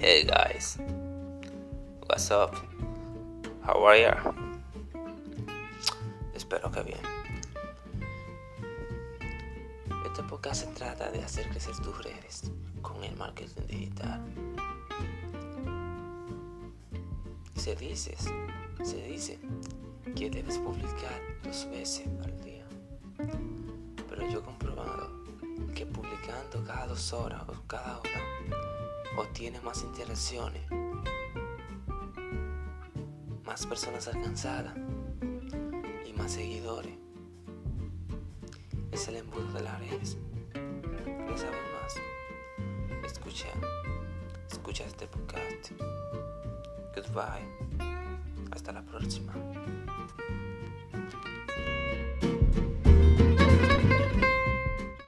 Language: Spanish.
Hey guys, what's up? How are you? Espero que bien. Este podcast se trata de hacer crecer tus redes con el marketing digital. Se dice, se dice que debes publicar dos veces al día. Pero yo he comprobado que publicando cada dos horas o cada hora obtienes más interacciones, más personas alcanzadas y más seguidores. Es el embudo de las redes. ¿Quieres saber más? Escucha, escucha este podcast. Goodbye. Hasta la próxima.